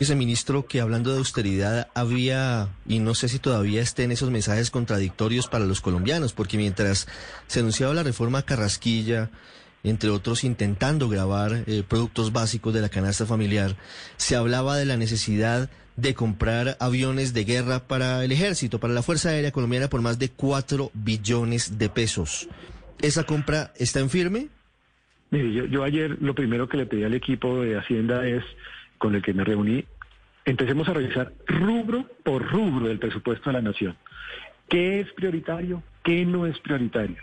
Ese ministro que hablando de austeridad había, y no sé si todavía estén esos mensajes contradictorios para los colombianos, porque mientras se anunciaba la reforma Carrasquilla, entre otros intentando grabar eh, productos básicos de la canasta familiar, se hablaba de la necesidad de comprar aviones de guerra para el ejército, para la Fuerza Aérea Colombiana por más de 4 billones de pesos. ¿Esa compra está en firme? Mire, yo, yo ayer lo primero que le pedí al equipo de Hacienda es, con el que me reuní, empecemos a revisar rubro por rubro del presupuesto de la nación. ¿Qué es prioritario? ¿Qué no es prioritario?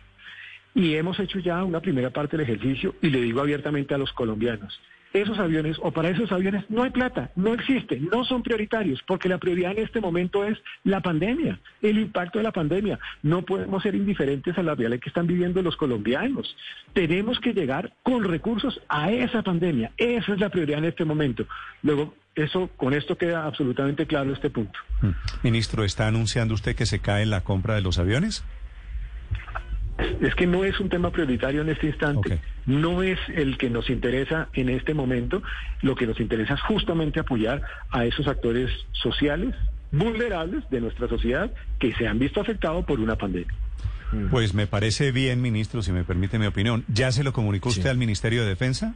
Y hemos hecho ya una primera parte del ejercicio y le digo abiertamente a los colombianos, esos aviones o para esos aviones no hay plata, no existen, no son prioritarios, porque la prioridad en este momento es la pandemia, el impacto de la pandemia. No podemos ser indiferentes a la realidad que están viviendo los colombianos. Tenemos que llegar con recursos a esa pandemia. Esa es la prioridad en este momento. Luego, eso, con esto queda absolutamente claro este punto. Ministro, ¿está anunciando usted que se cae la compra de los aviones? Es que no es un tema prioritario en este instante, no es el que nos interesa en este momento, lo que nos interesa es justamente apoyar a esos actores sociales vulnerables de nuestra sociedad que se han visto afectados por una pandemia. Pues me parece bien, ministro, si me permite mi opinión. ¿Ya se lo comunicó usted al Ministerio de Defensa?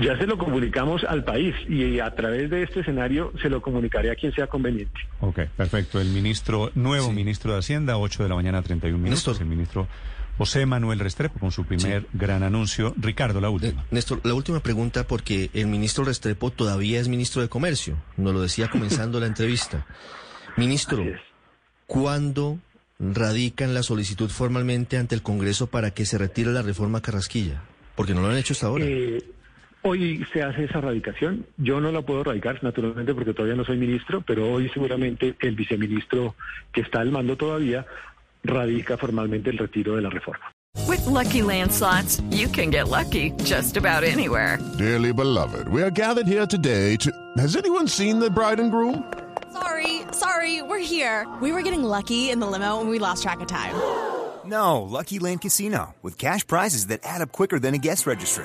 Ya se lo comunicamos al país y a través de este escenario se lo comunicaré a quien sea conveniente. Ok, perfecto. El ministro, nuevo Sí. ministro de Hacienda, 8 de la mañana, 31 minutos. Néstor. El ministro José Manuel Restrepo con su primer gran anuncio. Ricardo, la Eh, última. Néstor, la última pregunta porque el ministro Restrepo todavía es ministro de Comercio, nos lo decía comenzando la entrevista. Ministro. ¿cuándo radican la solicitud formalmente ante el Congreso para que se retire la reforma Carrasquilla? Porque no lo han hecho hasta ahora. Eh, hoy se hace esa radicación. Yo no la puedo radicar, naturalmente, porque todavía no soy ministro, pero hoy seguramente el viceministro que está al mando todavía radica formalmente el retiro de la reforma. With Lucky Land slots, you can get lucky just about anywhere. Dearly beloved, we are gathered here today to. Has anyone seen the bride and groom? Sorry, sorry, we're here. We were getting lucky in the limo and we lost track of time. No, Lucky Land Casino, with cash prizes that add up quicker than a guest registry.